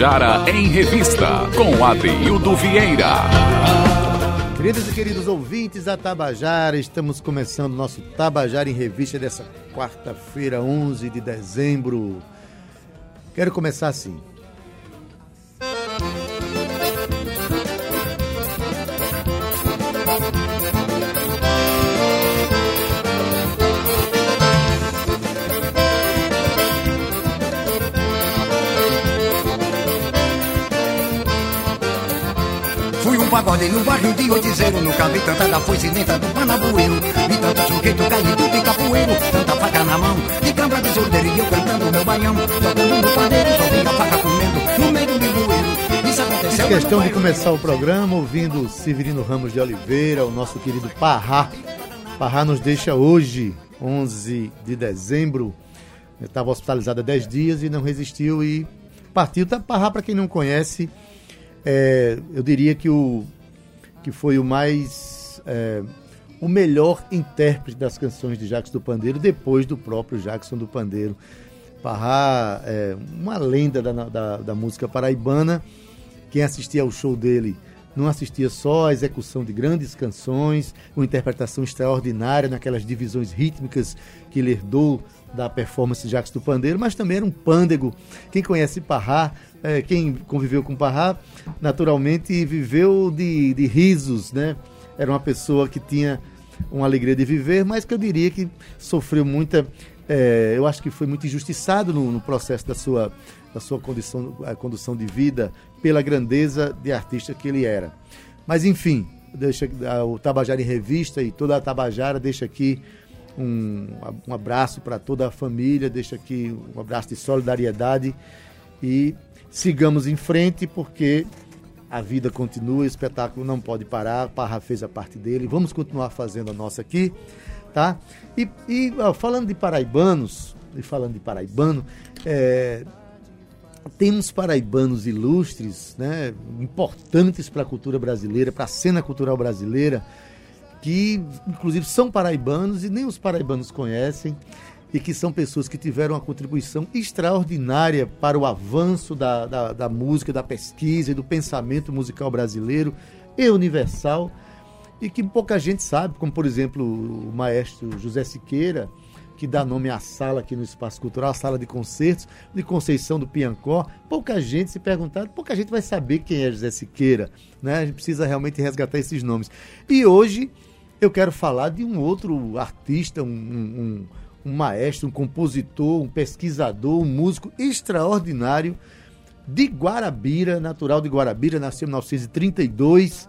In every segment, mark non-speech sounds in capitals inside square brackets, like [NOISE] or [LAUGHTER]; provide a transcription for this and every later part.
Tabajara em Revista, com Adeildo Vieira. Queridos e queridos ouvintes da Tabajara, estamos começando nosso Tabajara em Revista dessa quarta-feira, 11 de dezembro. Quero começar assim. Pagode no de Oitizeiro Nunca vi tanta da foice nem tanto panabueiro. Vi tanto sujeito caído de capoeiro Tanta faca na mão, de cambra de soldeiro E eu cantando meu baião. Tocando no só vi a faca comendo No meio do bueiro. Isso aconteceu Fiz questão de começar o programa ouvindo Severino Ramos de Oliveira O nosso querido Parrá. Parrá nos deixa hoje, 11 de dezembro. Estava hospitalizado há 10 dias e não resistiu e partiu. Tá, Parrá, para quem não conhece é, eu diria que, o, que foi o mais. É, o melhor intérprete das canções de Jackson do Pandeiro, depois do próprio Jackson do Pandeiro. Parrá é uma lenda da, da, da música paraibana. Quem assistia ao show dele não assistia só a execução de grandes canções, uma interpretação extraordinária naquelas divisões rítmicas que ele herdou da performance de Jacques do Pandeiro, mas também era um pândego. Quem conhece Parrá é, quem conviveu com Parrá, naturalmente viveu de, de risos, né? Era uma pessoa que tinha uma alegria de viver, mas que eu diria que sofreu muita. É, eu acho que foi muito injustiçado no, no, processo da sua, da sua condição, a condução de vida pela grandeza de artista que ele era. Mas enfim, deixa o Tabajara em Revista e toda a Tabajara deixa aqui um, um abraço para toda a família, deixa aqui um abraço de solidariedade e sigamos em frente, porque a vida continua, o espetáculo não pode parar, Parra fez a parte dele, vamos continuar fazendo a nossa aqui, tá? E, e falando de paraibanos, e falando de paraibano, é, temos paraibanos ilustres, né, importantes para a cultura brasileira, para a cena cultural brasileira, que inclusive são paraibanos e nem os paraibanos conhecem e que são pessoas que tiveram uma contribuição extraordinária para o avanço da, da, da música, da pesquisa e do pensamento musical brasileiro e universal, e que pouca gente sabe, como por exemplo o maestro José Siqueira, que dá nome à sala aqui no Espaço Cultural, a sala de concertos de Conceição do Piancó. Pouca gente se perguntar, pouca gente vai saber quem é José Siqueira, né? A gente precisa realmente resgatar esses nomes. E hoje eu quero falar de um outro artista, um, um, um maestro, um compositor, um pesquisador, um músico extraordinário de Guarabira, natural de Guarabira, nasceu em 1932,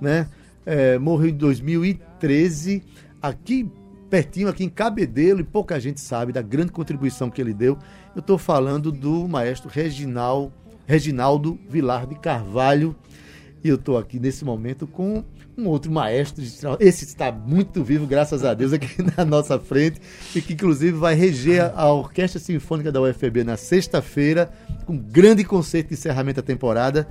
né? É, morreu em 2013, aqui pertinho, aqui em Cabedelo, e pouca gente sabe da grande contribuição que ele deu. Eu estou falando do maestro Reginal, Reginaldo Vilar de Carvalho, e eu estou aqui nesse momento com um outro maestro. Esse está muito vivo, graças a Deus, aqui [LAUGHS] na nossa frente, e que inclusive vai reger a Orquestra Sinfônica da UFB na sexta-feira, com um grande conceito de encerramento da temporada.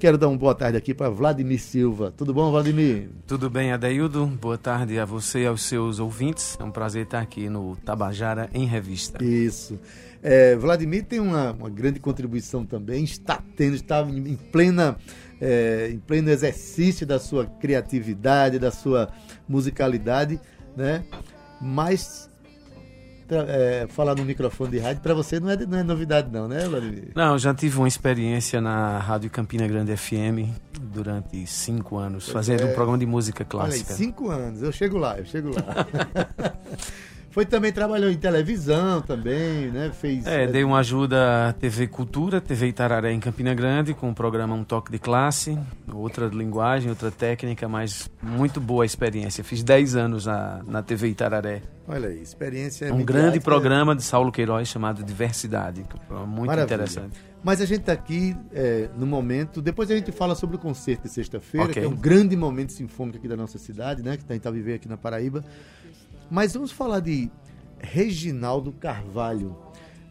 Quero dar uma boa tarde aqui para Vladimir Silva. Tudo bom, Vladimir? Tudo bem, Adeildo. Boa tarde a você e aos seus ouvintes. É um prazer estar aqui no Tabajara em Revista. Isso. É, Vladimir tem uma, uma grande contribuição também, está tendo, está em plena é, em pleno exercício da sua criatividade, da sua musicalidade, né? Mas é, falar no microfone de rádio para você não é, não é novidade não, né, Vladimir? Não, já tive uma experiência na Rádio Campina Grande FM durante cinco anos, fazendo é, um programa de música clássica. Olha aí, cinco anos, eu chego lá, eu chego lá. [LAUGHS] Foi também, trabalhou em televisão também, né? Fez. É, dei uma ajuda à TV Cultura, TV Itararé em Campina Grande, com o programa Um Toque de Classe, outra linguagem, outra técnica, mas muito boa a experiência. Fiz 10 anos na, na TV Itararé. Olha aí, experiência. Um grande programa de Saulo Queiroz chamado Diversidade. Muito Maravilha. interessante. Mas a gente está aqui é, no momento. Depois a gente fala sobre o concerto de sexta-feira, okay. que é um grande momento sinfônico aqui da nossa cidade, né? Que a gente está vivendo aqui na Paraíba. Mas vamos falar de Reginaldo Carvalho,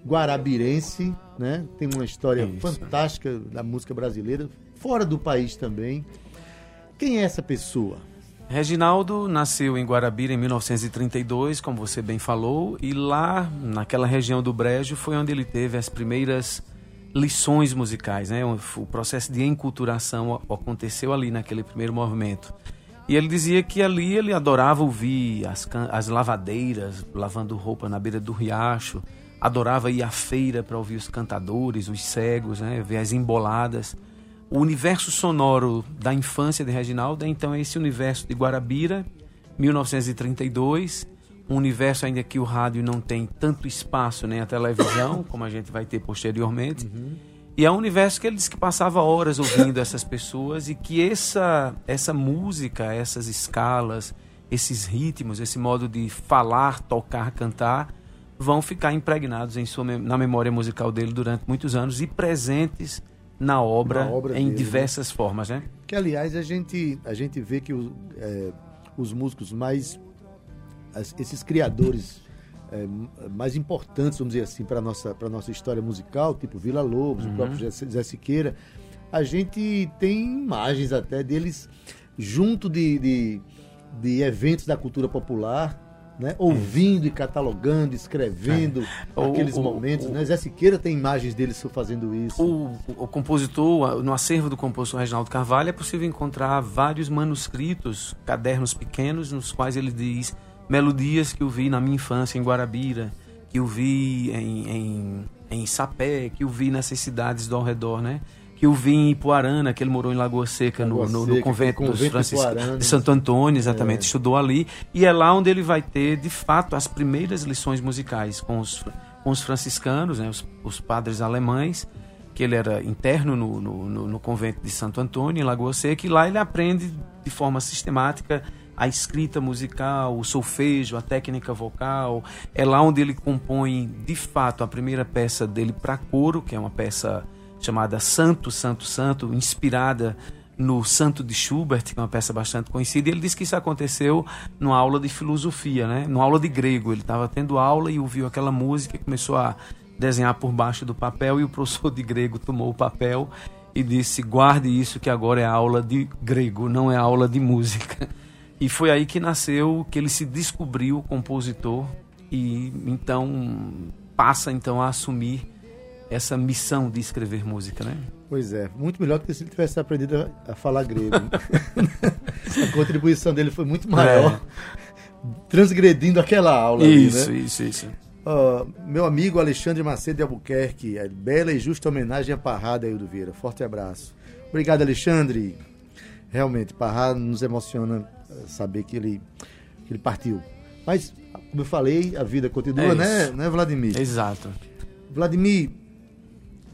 guarabirense, né? Tem uma história Isso. fantástica da música brasileira, fora do país também. Quem é essa pessoa? Reginaldo nasceu em Guarabira em 1932, como você bem falou, e lá, naquela região do Brejo, foi onde ele teve as primeiras lições musicais, né? O processo de enculturação aconteceu ali naquele primeiro movimento. E ele dizia que ali ele adorava ouvir as, as lavadeiras lavando roupa na beira do riacho, adorava ir à feira para ouvir os cantadores, os cegos, né? ver as emboladas. O universo sonoro da infância de Reginaldo é então esse universo de Guarabira, 1932, um universo ainda que o rádio não tem tanto espaço nem a televisão, como a gente vai ter posteriormente. Uhum e é um universo que ele disse que passava horas ouvindo [LAUGHS] essas pessoas e que essa, essa música, essas escalas, esses ritmos, esse modo de falar, tocar, cantar, vão ficar impregnados em sua, na memória musical dele durante muitos anos e presentes na obra, na obra em dele, né? diversas né? formas, né? Que aliás a gente a gente vê que o, é, os músicos mais as, esses criadores é, mais importantes, vamos dizer assim, para a nossa, nossa história musical, tipo Vila Lobos, uhum. o próprio Zé Siqueira, a gente tem imagens até deles junto de, de, de eventos da cultura popular, né? ouvindo e catalogando, escrevendo é. aqueles o, momentos. O, né? Zé Siqueira tem imagens dele fazendo isso. O, o, compositor, no acervo do compositor Reginaldo Carvalho, é possível encontrar vários manuscritos, cadernos pequenos, nos quais ele diz melodias que eu vi na minha infância em Guarabira, que eu vi em, em, em Sapé, que eu vi nessas cidades do ao redor, né? Que eu vi em Ipuarana, que ele morou em Lagoa Seca, Lagoa no, no, Seca, no, convento dos franciscanos de Santo Antônio, exatamente, é. estudou ali. E é lá onde ele vai ter, de fato, as primeiras lições musicais com os, com os franciscanos, né? os, os padres alemães, que ele era interno no, no, no, convento de Santo Antônio, em Lagoa Seca, e lá ele aprende de forma sistemática a escrita musical, o solfejo, a técnica vocal. É lá onde ele compõe, de fato, a primeira peça dele para coro, que é uma peça chamada Santo, Santo, Santo, inspirada no Santo de Schubert, que é uma peça bastante conhecida. E ele disse que isso aconteceu numa aula de filosofia, né? numa aula de grego. Ele estava tendo aula e ouviu aquela música e começou a desenhar por baixo do papel. E o professor de grego tomou o papel e disse: Guarde isso, que agora é aula de grego, não é aula de música. E foi aí que nasceu, que ele se descobriu compositor e então passa então a assumir essa missão de escrever música, né? Pois é, muito melhor do que se ele tivesse aprendido a, falar grego. [LAUGHS] a contribuição dele foi muito maior, é. transgredindo aquela aula. Isso, ali, né? isso, isso. Uh, meu amigo Alexandre Macedo de Albuquerque, a bela e justa homenagem a Parrada do Vieira. Forte abraço. Obrigado, Alexandre. Realmente, Parrada nos emociona saber que ele, que ele partiu. Mas, como eu falei, a vida continua, é né, né, Vladimir? Exato. Vladimir,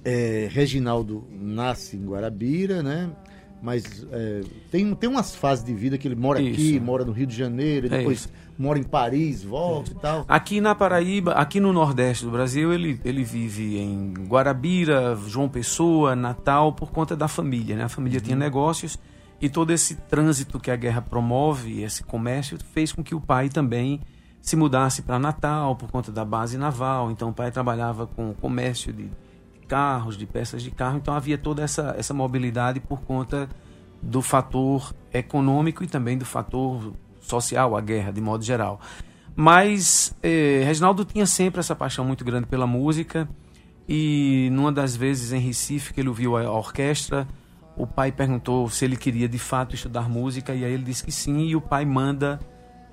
é, Reginaldo nasce em Guarabira, né? Mas é, tem, tem umas fases de vida que ele mora isso. aqui, mora no Rio de Janeiro, é depois mora em Paris, volta é. e tal. Aqui na Paraíba, aqui no Nordeste do Brasil, ele, ele vive em Guarabira, João Pessoa, Natal, por conta da família, né? A família uhum. tinha negócios e todo esse trânsito que a guerra promove, esse comércio, fez com que o pai também se mudasse para Natal por conta da base naval. Então o pai trabalhava com comércio de carros, de peças de carro. Então havia toda essa, essa mobilidade por conta do fator econômico e também do fator social, a guerra, de modo geral. Mas eh, Reginaldo tinha sempre essa paixão muito grande pela música. E numa das vezes em Recife que ele ouviu a orquestra, o pai perguntou se ele queria de fato estudar música e aí ele disse que sim e o pai manda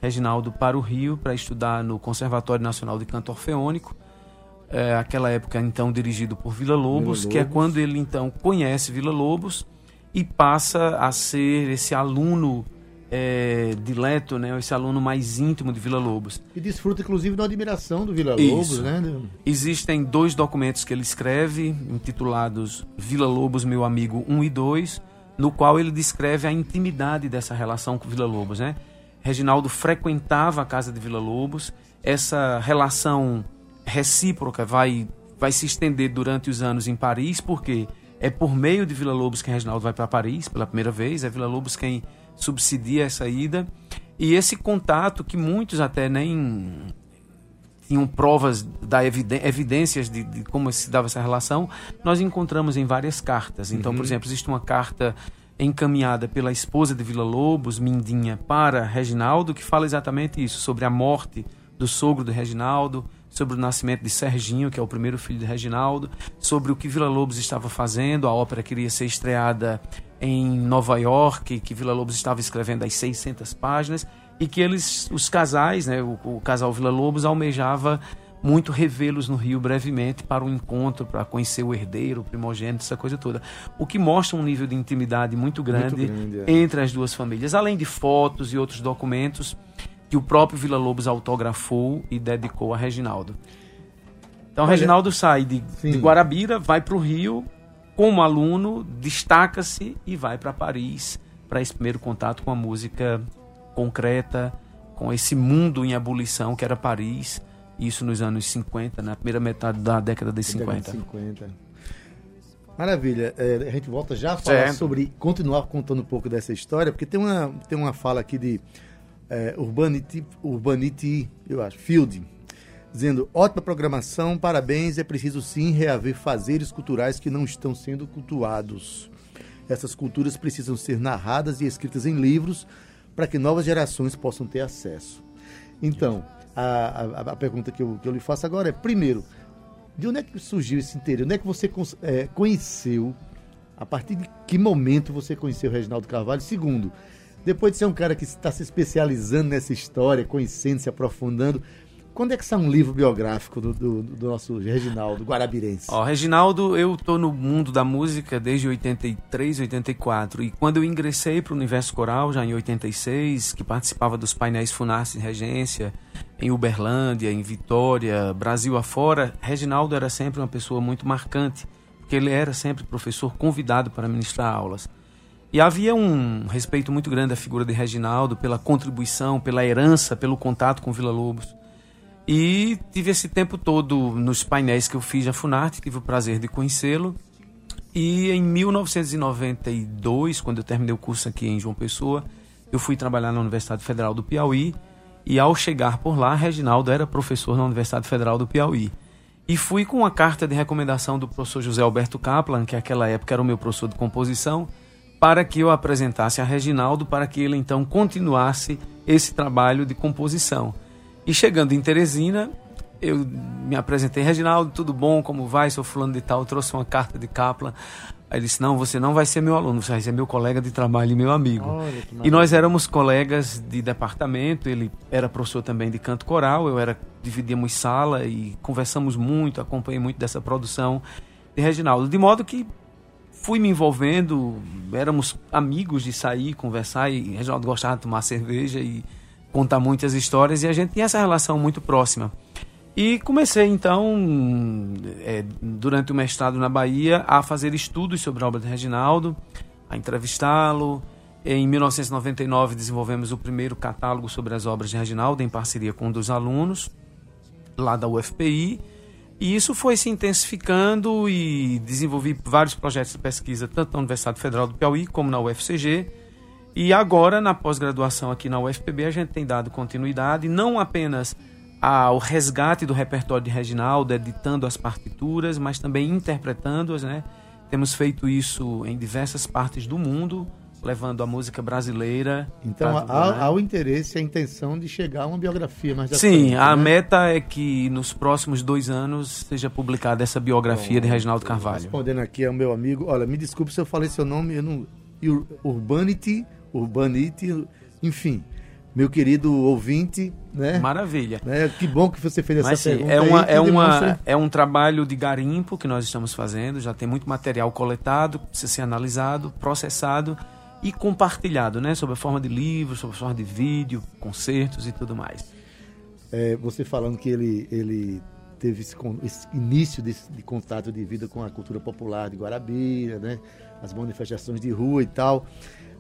Reginaldo para o Rio para estudar no Conservatório Nacional de Canto Orfeônico, é, aquela época então dirigido por Vila Lobos, Vila que é quando ele então conhece Vila Lobos e passa a ser esse aluno é, dileto, né, esse aluno mais íntimo de Vila Lobos. E desfruta, inclusive, da admiração do Vila Lobos, né? Existem dois documentos que ele escreve, intitulados Vila Lobos, meu amigo 1 e 2, no qual ele descreve a intimidade dessa relação com Vila Lobos, né? Reginaldo frequentava a casa de Vila Lobos, essa relação recíproca vai, vai se estender durante os anos em Paris, porque é por meio de Vila Lobos que Reginaldo vai para Paris pela primeira vez, é Vila Lobos quem subsidia essa ida. E esse contato que muitos até nem tinham provas da evidências de, de, como se dava essa relação, nós encontramos em várias cartas. Então, uhum. por exemplo, existe uma carta encaminhada pela esposa de Vila Lobos, Mindinha, para Reginaldo, que fala exatamente isso, sobre a morte do sogro de Reginaldo, sobre o nascimento de Serginho, que é o primeiro filho de Reginaldo, sobre o que Vila Lobos estava fazendo. A ópera queria ser estreada em Nova York, que Vila Lobos estava escrevendo as 600 páginas e que eles, os casais, né, o, o casal Vila Lobos almejava muito revê-los no Rio brevemente para um encontro, para conhecer o herdeiro, o primogênito, essa coisa toda. O que mostra um nível de intimidade muito grande, muito grande é. entre as duas famílias, além de fotos e outros documentos que o próprio Vila Lobos autografou e dedicou a Reginaldo. Então, Olha, Reginaldo sai de, de Guarabira, vai para o Rio, como aluno, destaca-se e vai para Paris para esse primeiro contato com a música concreta, com esse mundo em ebulição que era Paris isso nos anos 50, na primeira metade da década de 50. 50. Maravilha. É, a gente volta já a falar sobre. continuar contando um pouco dessa história, porque tem uma, tem uma fala aqui de é, Urbanity, Urbanity, eu acho, Field, dizendo: ótima programação, parabéns. É preciso sim reaver fazeres culturais que não estão sendo cultuados. Essas culturas precisam ser narradas e escritas em livros para que novas gerações possam ter acesso. Então, a, a, a pergunta que eu, que eu lhe faço agora é, primeiro, de onde é que surgiu esse interesse? Onde é que você é, conheceu? A partir de que momento você conheceu o Reginaldo Carvalho? Segundo, depois de ser um cara que está se especializando nessa história, conhecendo, se aprofundando, quando é que sai um livro biográfico do, do, do nosso Reginaldo Guarabirense? Ó, Reginaldo, eu tô no mundo da música desde 83, 84. E quando eu ingressei para o Universo Coral, já em 86, que participava dos painéis Funarce em Regência, em Uberlândia, em Vitória, Brasil afora, Reginaldo era sempre uma pessoa muito marcante, porque ele era sempre professor convidado para ministrar aulas. E havia um respeito muito grande à figura de Reginaldo pela contribuição, pela herança, pelo contato com Vila Lobos. E tive esse tempo todo nos painéis que eu fiz a Funarte, tive o prazer de conhecê-lo. E em 1992, quando eu terminei o curso aqui em João Pessoa, eu fui trabalhar na Universidade Federal do Piauí. E ao chegar por lá, Reginaldo era professor na Universidade Federal do Piauí. E fui com uma carta de recomendação do professor José Alberto Kaplan, que naquela época era o meu professor de composição, para que eu apresentasse a Reginaldo, para que ele então continuasse esse trabalho de composição. E chegando em Teresina, eu me apresentei, Reginaldo, tudo bom? Como vai? Sou fulano de tal, trouxe uma carta de Kaplan. Aí ele disse: Não, você não vai ser meu aluno, você vai ser meu colega de trabalho e meu amigo. E nós éramos colegas de departamento, ele era professor também de canto coral, eu era dividíamos sala e conversamos muito, acompanhei muito dessa produção de Reginaldo. De modo que fui me envolvendo, éramos amigos de sair, conversar, e Reginaldo gostava de tomar cerveja e contar muitas histórias e a gente tinha essa relação muito próxima. E comecei então, é, durante o mestrado na Bahia, a fazer estudos sobre a obra de Reginaldo, a entrevistá-lo. Em 1999 desenvolvemos o primeiro catálogo sobre as obras de Reginaldo em parceria com um dos alunos lá da UFPI. E isso foi se intensificando e desenvolvi vários projetos de pesquisa, tanto na Universidade Federal do Piauí como na UFCG e agora, na pós-graduação aqui na UFPB, a gente tem dado continuidade, não apenas ao resgate do repertório de Reginaldo, editando as partituras, mas também interpretando-as, né? Temos feito isso em diversas partes do mundo, levando a música brasileira. Então há, há, o interesse, a intenção de chegar a uma biografia mais Sim, a né? meta é que nos próximos dois anos seja publicada essa biografia Bom, de Reginaldo Carvalho. Respondendo aqui ao meu amigo, olha, me desculpe se eu falei seu nome, eu não, Urbanity Urbanite, enfim. Meu querido ouvinte, né? Maravilha. Né? Que bom que você fez essa Mas, sim, pergunta. É, uma, é, uma, é um trabalho de garimpo que nós estamos fazendo. Já tem muito material coletado, precisa ser analisado, processado e compartilhado, né? Sob a forma de livros, sob a forma de vídeo, concertos e tudo mais. É, você falando que ele, ele teve esse, esse início de, de, contato de vida com a cultura popular de Guarabira, né? As manifestações de rua e tal.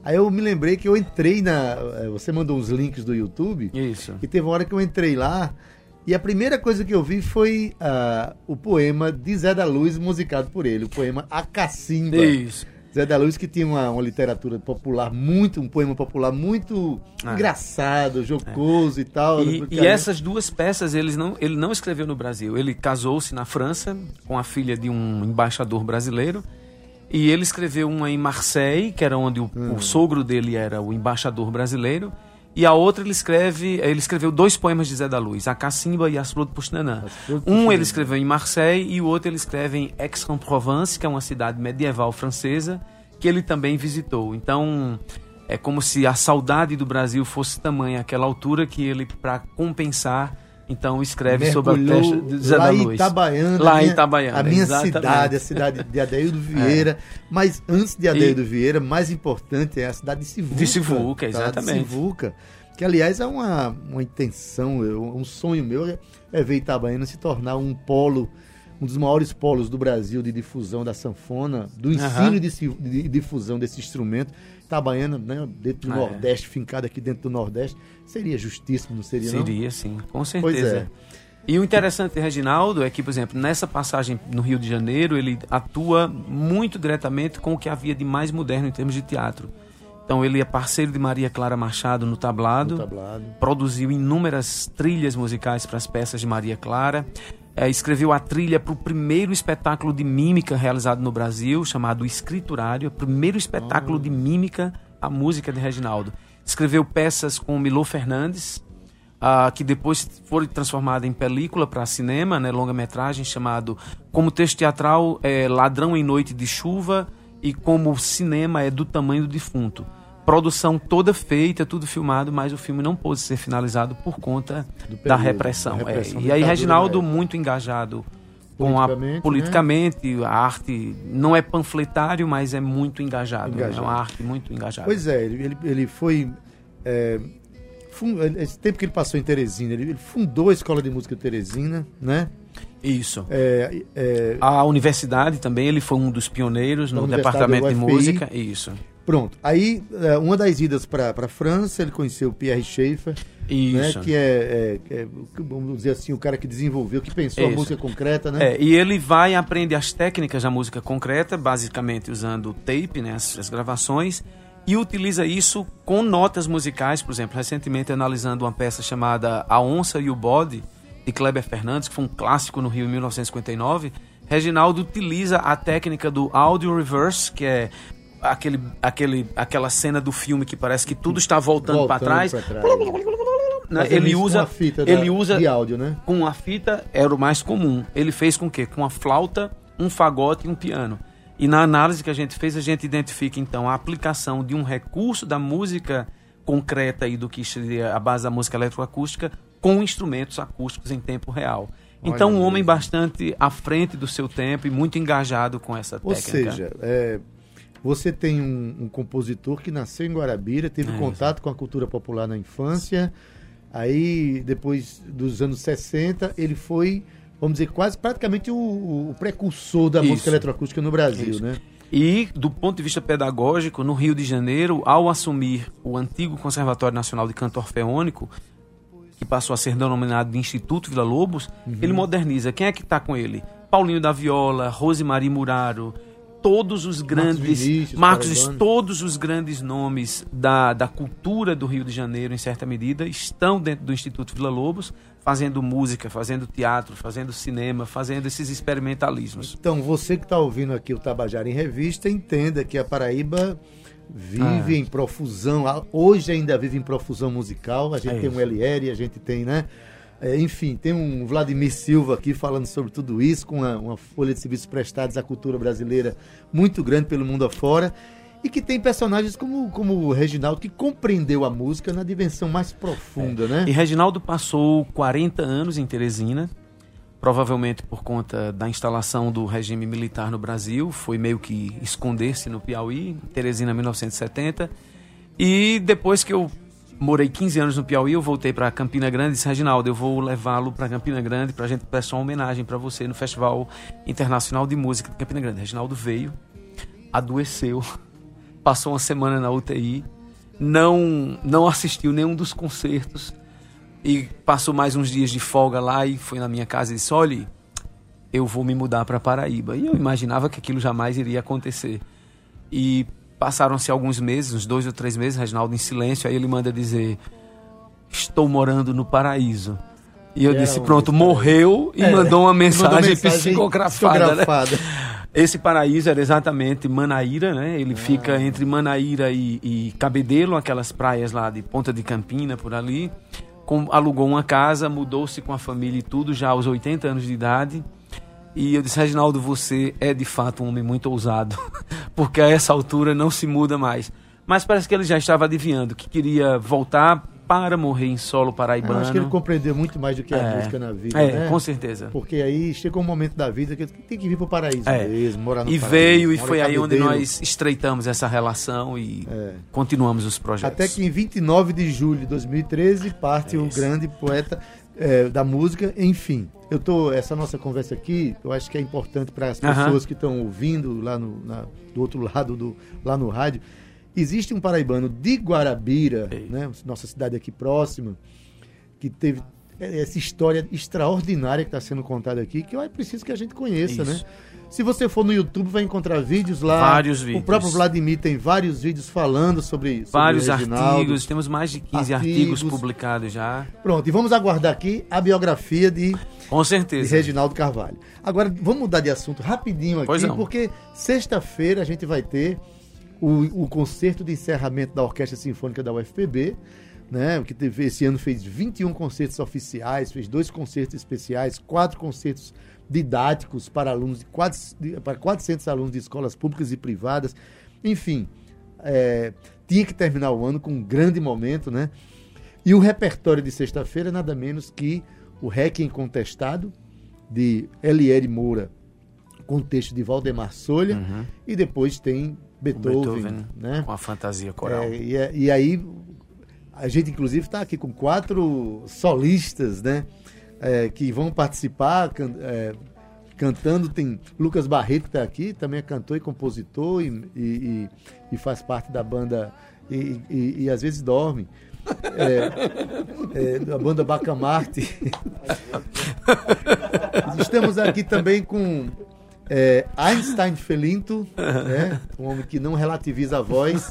Aí eu me lembrei que eu entrei na. Eh, você mandou uns links do YouTube. Isso. E teve uma hora que eu entrei lá. E a primeira coisa que eu vi foi uh, o poema de Zé da Luz, musicado por ele, o poema A Cacimba. Isso. Zé da Luz que tinha uma, uma literatura popular muito, um poema popular muito ah. engraçado, jocoso é. e tal. E, e essas duas peças eles não, ele não escreveu no Brasil. Ele casou-se na França com a filha de um embaixador brasileiro e ele escreveu uma em Marseille, que era onde o, hum. o sogro dele era o embaixador brasileiro. E a outra ele escreve, ele escreveu dois poemas de Zé da Luz, A Cacimba e As Flores de Puxinanã. Um ele escreveu em Marseille e o outro ele escreve em Aix-en-Provence, que é uma cidade medieval francesa, que ele também visitou. Então, é como se a saudade do Brasil fosse tamanha àquela altura que ele, para compensar, então escreve sobre a Mergulhou festa de Zé lá da Luz. Itabaiana. Lá a em minha- Itabaiana, A minha exatamente. cidade, a cidade de Adeildo [LAUGHS] Vieira. Mas antes de Adeildo Vieira, mais importante é a cidade de Sivuca. De Sivuca, tá? De exatamente. Sivuca. Que, aliás, é uma, uma intenção, um sonho meu é- é ver Itabaiana se tornar um polo, um dos maiores polos do Brasil de difusão da sanfona, do ensino e de, de difusão desse instrumento. Itabaiana, né, dentro do Ah, é. Nordeste, fincado aqui dentro do Nordeste, seria justíssimo, não seria, não? Seria, sim, com Pois certeza. é. E o interessante Reginaldo é que, por exemplo, nessa passagem no Rio de Janeiro, ele atua muito diretamente com o que havia de mais moderno em termos de teatro. Então, ele é parceiro de Maria Clara Machado no tablado, No tablado. produziu inúmeras trilhas musicais para as peças de Maria Clara, eh, escreveu a trilha para o primeiro espetáculo de mímica realizado no Brasil, chamado Escriturário, primeiro espetáculo de mímica, a música de Reginaldo. Escreveu peças com Milô Fernandes, ah, que depois foi transformada em película para cinema, né, longa-metragem, chamado como texto teatral é Ladrão em Noite de Chuva e como cinema é do tamanho do defunto. Produção toda feita, tudo filmado, mas o filme não pôde ser finalizado por conta Do da período, repressão. da é. repressão, E aí Reginaldo na época. muito engajado com a Politicamente, né? a arte não é panfletário, mas é muito engajado. né? Engajado. É uma arte muito engajada. Pois é, ele, ele, foi. é, fun- esse tempo que ele passou em Teresina, ele, ele fundou a Escola de Música Teresina, né? Isso. É, é, A universidade também, ele foi um dos pioneiros no departamento de música. Isso. Pronto. Aí, é, uma das idas para a França, ele conheceu o Pierre Schaeffer, né? Que é, é- é, vamos dizer assim, o cara que desenvolveu, que pensou a Isso. música concreta, né? É, e ele vai e aprende as técnicas da música concreta, basicamente usando o tape, né, as, as gravações, e utiliza isso com notas musicais, por exemplo, recentemente analisando uma peça chamada A Onça e o Bode, de Kleber Fernandes, que foi um clássico no Rio em 1959, Reginaldo utiliza a técnica do audio reverse, que é aquele, aquele, aquela cena do filme que parece que tudo está voltando, para Voltando trás. pra trás. né, Ele isso com usa, a fita da- ele usa de áudio, né? com a fita era o mais comum. Ele fez com o quê? Com a flauta, um fagote e um piano. E na análise que a gente fez, a gente identifica então a aplicação de um recurso da música concreta e do que seria a base da música eletroacústica com instrumentos acústicos em tempo real. Então, um homem bastante à frente do seu tempo e muito engajado com essa Ou técnica. seja, é, você tem um, um compositor que nasceu em Guarabira, teve É, contato com a cultura popular na infância, aí depois dos anos 60 ele foi, vamos dizer, quase praticamente o, o precursor da Isso. música eletroacústica no Brasil, Isso. né? E, do ponto de vista pedagógico, no Rio de Janeiro, ao assumir o antigo Conservatório Nacional de Canto Orfeônico, que passou a ser denominado de Instituto Vila Lobos, ele moderniza. Quem é que está com ele? Paulinho da Viola, Rosemary Muraro, todos os grandes. Vinícius, Marcos, todos os grandes nomes da, da cultura do Rio de Janeiro, em certa medida, estão dentro do Instituto Vila Lobos, fazendo música, fazendo teatro, fazendo cinema, fazendo esses experimentalismos. Então, você que está ouvindo aqui o Tabajara em Revista, entenda que a Paraíba vive Ah. em profusão, hoje ainda vive em profusão musical, a gente É tem isso. um LR, a gente tem, né? É, enfim, tem um Vladimir Silva aqui falando sobre tudo isso, com uma, uma folha de serviços prestados à cultura brasileira muito grande pelo mundo afora. E que tem personagens como, como o Reginaldo, que compreendeu a música na dimensão mais profunda, né? E Reginaldo passou 40 anos em Teresina, provavelmente por conta da instalação do regime militar no Brasil, foi meio que esconder-se no Piauí, Teresina 1970. E depois que eu morei 15 anos no Piauí, eu voltei para Campina Grande e disse, Reginaldo, eu vou levá-lo para Campina Grande para a gente prestar uma homenagem para você no Festival Internacional de Música de Campina Grande. Reginaldo veio, adoeceu, [LAUGHS] passou uma semana na UTI, não, não assistiu nenhum dos concertos e passou mais uns dias de folga lá e foi na minha casa e disse: Olha, eu vou me mudar para Paraíba. E eu imaginava que aquilo jamais iria acontecer. E passaram-se alguns meses, uns dois ou três meses, Reginaldo em silêncio, aí ele manda dizer: Estou morando no paraíso. E eu Era disse: Pronto, morreu e É, mandou uma Mandou mensagem, mensagem psicografada. né? psicografada. Esse paraíso era exatamente Manaíra, né? Ele ah. fica entre Manaíra e, e Cabedelo, aquelas praias lá de Ponta de Campina, por ali. Com, alugou uma casa, mudou-se com a família e tudo, já aos 80 anos de idade. E eu disse, Reginaldo, você é de fato um homem muito ousado, [LAUGHS] porque a essa altura não se muda mais. Mas parece que ele já estava adivinhando que queria voltar para morrer em solo paraibano. Eu acho que ele compreendeu muito mais do que a é, música na vida. É, né? com certeza. Porque aí chegou um momento da vida que tem que vir para o paraíso é. mesmo, morar no e paraíso. E veio e foi aí onde nós estreitamos essa relação e é. continuamos os projetos. Até que em 29 de julho de 2013 parte o grande poeta é, da música, enfim. Eu tô essa nossa conversa aqui, eu acho que é importante para as pessoas uhum. que estão ouvindo lá no, na, do outro [LAUGHS] lado do lá no rádio Existe um paraibano de Guarabira, né, nossa cidade aqui próxima, que teve essa história extraordinária que está sendo contada aqui, que é preciso que a gente conheça, né? Isso. né? Se você for no YouTube, vai encontrar vídeos lá. Vários vídeos. O próprio Vladimir tem vários vídeos falando sobre isso. Vários artigos, temos mais de 15 artigos, artigos publicados já. Pronto, e vamos aguardar aqui a biografia de, Com certeza. de Reginaldo Carvalho. Agora, vamos mudar de assunto rapidinho aqui, porque sexta-feira a gente vai ter o, o concerto de encerramento da Orquestra Sinfônica da UFPB, né, que teve, esse ano fez 21 concertos oficiais, fez dois concertos especiais, quatro concertos didáticos para alunos de, quatro, para 400 alunos de escolas públicas e privadas. Enfim, é, tinha que terminar o ano com um grande momento, né? E o repertório de sexta-feira é nada menos que o Requiem Contestado, de Eliere Moura, com texto de Valdemar Solha, uhum. e depois tem Beethoven, Beethoven né? com a fantasia coral. É, e, é, e, aí a gente inclusive está aqui com quatro solistas, né? É, que vão participar can, é, cantando. Tem Lucas Barreto que está aqui, também é cantor e compositor e, e, e faz parte da banda e, e às vezes dorme. É, é, da banda Bacamarte. [LAUGHS] Estamos aqui também com é, Einstein Felinto, né? um homem que não relativiza a voz.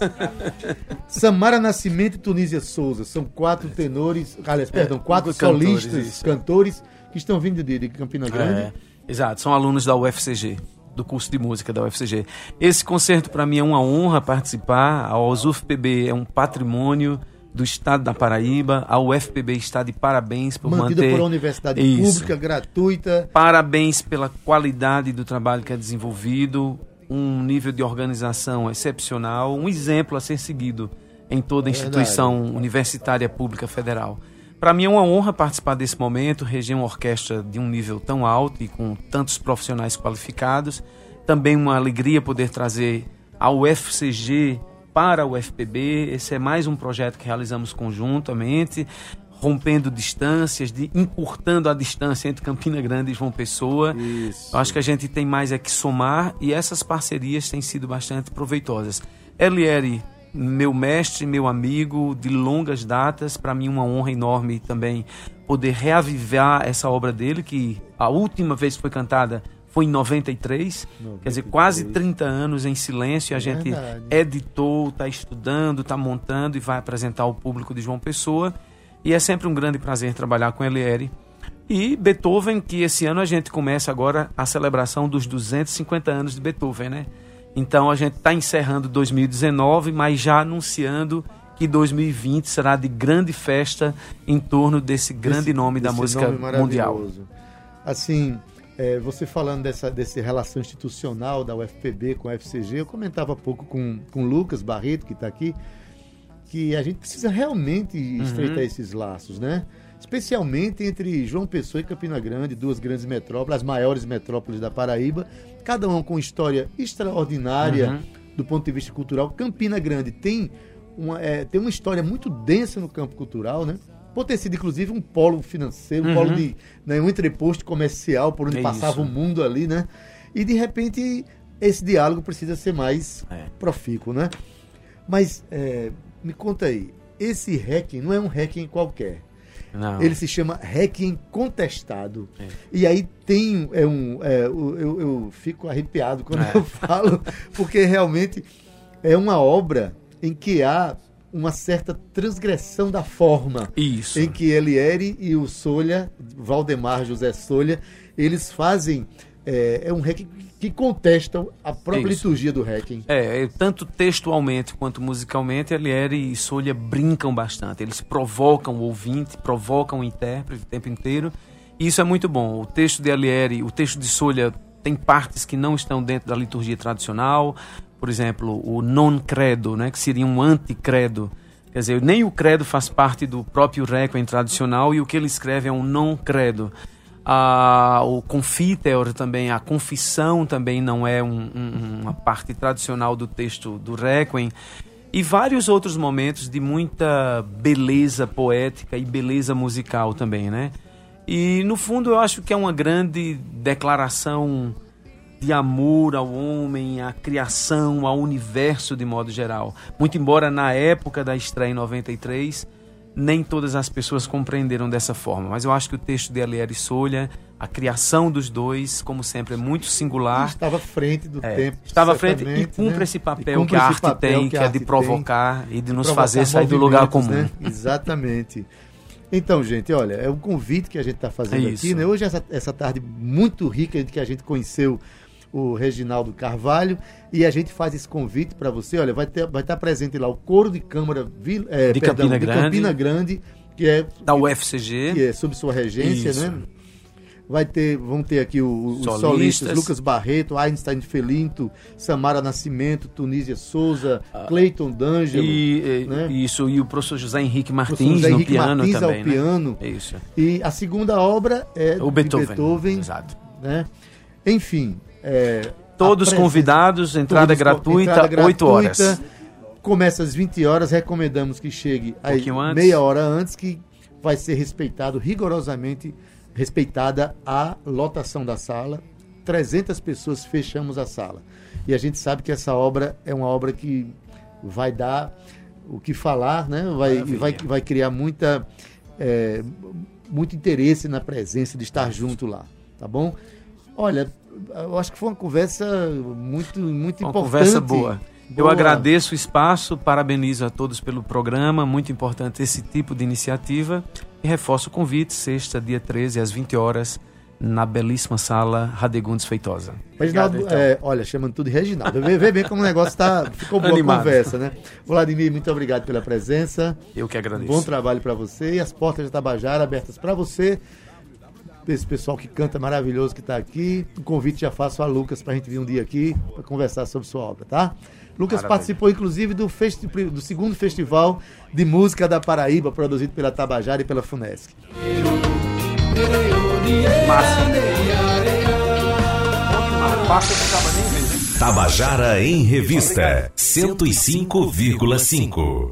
Samara Nascimento e Tunísia Souza. São quatro tenores, aliás, perdão, quatro solistas, cantores, cantores que estão vindo de, de Campina Grande. É, exato, são alunos da UFCG do curso de música da UFCG. Esse concerto para mim é uma honra participar. A OSUFPB é um patrimônio do Estado da Paraíba. A UFPB está de parabéns por Mantida manter... por uma universidade Isso. pública, gratuita. Parabéns pela qualidade do trabalho que é desenvolvido, um nível de organização excepcional, um exemplo a ser seguido em toda a instituição Verdade. universitária pública federal. Para mim é uma honra participar desse momento, reger uma orquestra de um nível tão alto e com tantos profissionais qualificados. Também uma alegria poder trazer ao UFCG para o FPB. Esse é mais um projeto que realizamos conjuntamente, rompendo distâncias, de, encurtando a distância entre Campina Grande e João Pessoa. Isso. Acho que a gente tem mais é que somar e essas parcerias têm sido bastante proveitosas. Eliere, meu mestre, meu amigo de longas datas, para mim uma honra enorme também poder reavivar essa obra dele, que a última vez que foi cantada foi em 93, 93, quer dizer, quase 30 anos em silêncio. A é gente verdade. editou, está estudando, está montando e vai apresentar ao público de João Pessoa. E é sempre um grande prazer trabalhar com Eliere. E Beethoven, que esse ano a gente começa agora a celebração dos 250 anos de Beethoven, né? Então a gente está encerrando 2019, mas já anunciando que 2020 será de grande festa em torno desse grande esse, nome da música nome mundial. Assim, é, você falando dessa, dessa relação institucional da UFPB com a UFCG, eu comentava há pouco com, com o Lucas Barreto, que está aqui, que a gente precisa realmente uhum. estreitar esses laços, né? Especialmente entre João Pessoa e Campina Grande, duas grandes metrópoles, as maiores metrópoles da Paraíba, cada uma com história extraordinária uhum. do ponto de vista cultural. Campina Grande tem uma, é, tem uma história muito densa no campo cultural, né? Por ter sido inclusive um polo financeiro, um uhum. polo de né, um entreposto comercial por onde é passava isso. o mundo ali, né? E de repente esse diálogo precisa ser mais é. profícuo, né? Mas é, me conta aí, esse hacking não é um hacking qualquer. Não. Ele se chama hacking contestado. É. E aí tem é um, é, eu, eu, fico arrepiado quando é. eu falo, porque realmente é uma obra em que há uma certa transgressão da forma. Isso. Em que Eliere e o Solha, Valdemar José Solha, eles fazem é, é um REC que contesta a própria Isso. liturgia do REC. É, é, tanto textualmente quanto musicalmente, Alieri e Solha brincam bastante. Eles provocam o ouvinte, provocam o intérprete o tempo inteiro. E isso é muito bom. O texto de Alieri, o texto de Solha tem partes que não estão dentro da liturgia tradicional. Por exemplo, o non credo, né, que seria um anticredo. Quer dizer, nem o credo faz parte do próprio requiem tradicional e o que ele escreve é um non credo. Ah, o confiteor também, a confissão também não é um- um- uma parte tradicional do texto do Requiem. E vários outros momentos de muita beleza poética e beleza musical também, né? E no fundo eu acho que é uma grande declaração de amor ao homem, à criação, ao universo de modo geral. Muito embora na época da estreia em 93 nem todas as pessoas compreenderam dessa forma, mas eu acho que o texto de Alieri Solha, a criação dos dois, como sempre, é muito singular. Estava à frente do É, tempo. estava à frente e certamente, cumpre né? esse papel cumpre que a esse arte tem, que, a é arte de tem. provocar e de nos fazer sair do lugar comum. né? Exatamente. Então, gente, olha, é um convite que a gente está fazendo É aqui, né? Hoje, essa, essa tarde muito rica que a gente conheceu o Reginaldo Carvalho e a gente faz esse convite para você. Olha, vai, ter, vai estar presente lá o Coro de Câmara é, De perdão, Campina de Grande. Campina Grande, que é, Da UFCG. que é sob sua regência, Isso. né? Vai ter, vão ter aqui o- os Solistas. solistas, Lucas Barreto, Einstein Felinto, Samara Nascimento, Tunísia Souza, Cleiton D'Angelo, Ah. E, né? isso, e o professor José Henrique Martins José no Henrique piano Martins também. ao né? piano. Isso. E a segunda obra é O de Beethoven. Beethoven, Exato. né? Enfim, é, Todos convidados, entrada todos gratuita, entrada 8 horas. gratuita, Começa às 20 horas, recomendamos que chegue aí pouquinho antes. meia hora antes, que vai ser respeitado rigorosamente, respeitada a lotação da sala. 300 pessoas fechamos a sala. E a gente sabe que essa obra é uma obra que vai dar o que falar, né? Vai, vai, vai criar muita, é, muito interesse na presença de estar junto lá, tá bom? Olha, eu acho que foi uma conversa muito, muito Uma importante. conversa boa. Eu Boa. agradeço o espaço, parabenizo a todos pelo programa, muito importante esse tipo de iniciativa. E reforço o convite, sexta, dia 13, às 20 horas, na belíssima sala Radegundes Feitosa. Reginaldo, Obrigado, então. é, olha, chamando tudo de Reginaldo. Vê, vê bem como o negócio tá, ficou boa a Animado. conversa, né? Vladimir, muito obrigado pela presença. Eu que agradeço. Bom trabalho para você e as portas de Tabajara abertas para você. Esse pessoal que canta maravilhoso que está aqui. O convite já faço a Lucas para a gente vir um dia aqui para conversar sobre sua obra, tá? Lucas Maravilha. participou inclusive do, festi- do segundo festival de música da Paraíba, produzido pela Tabajara e pela Funesc. Tabajara em Revista 105,5.